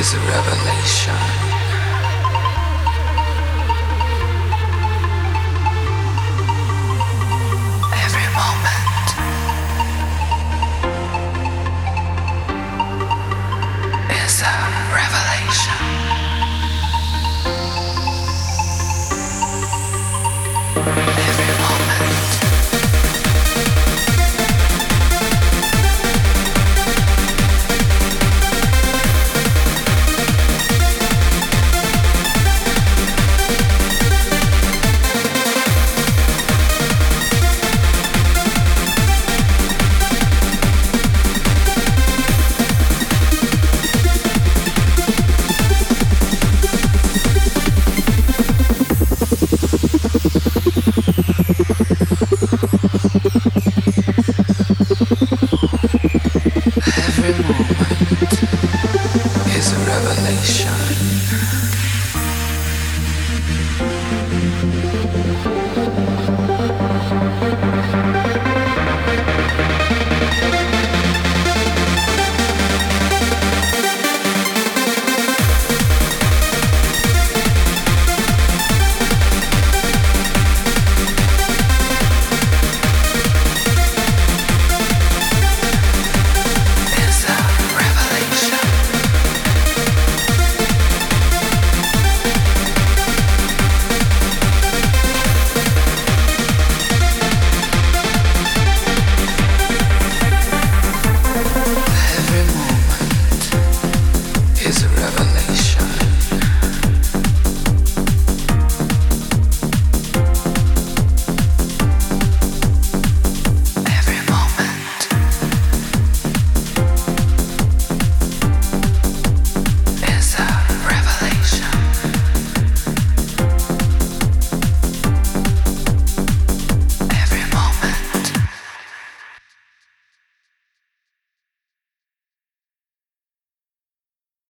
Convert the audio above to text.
Is a revelation. salvation.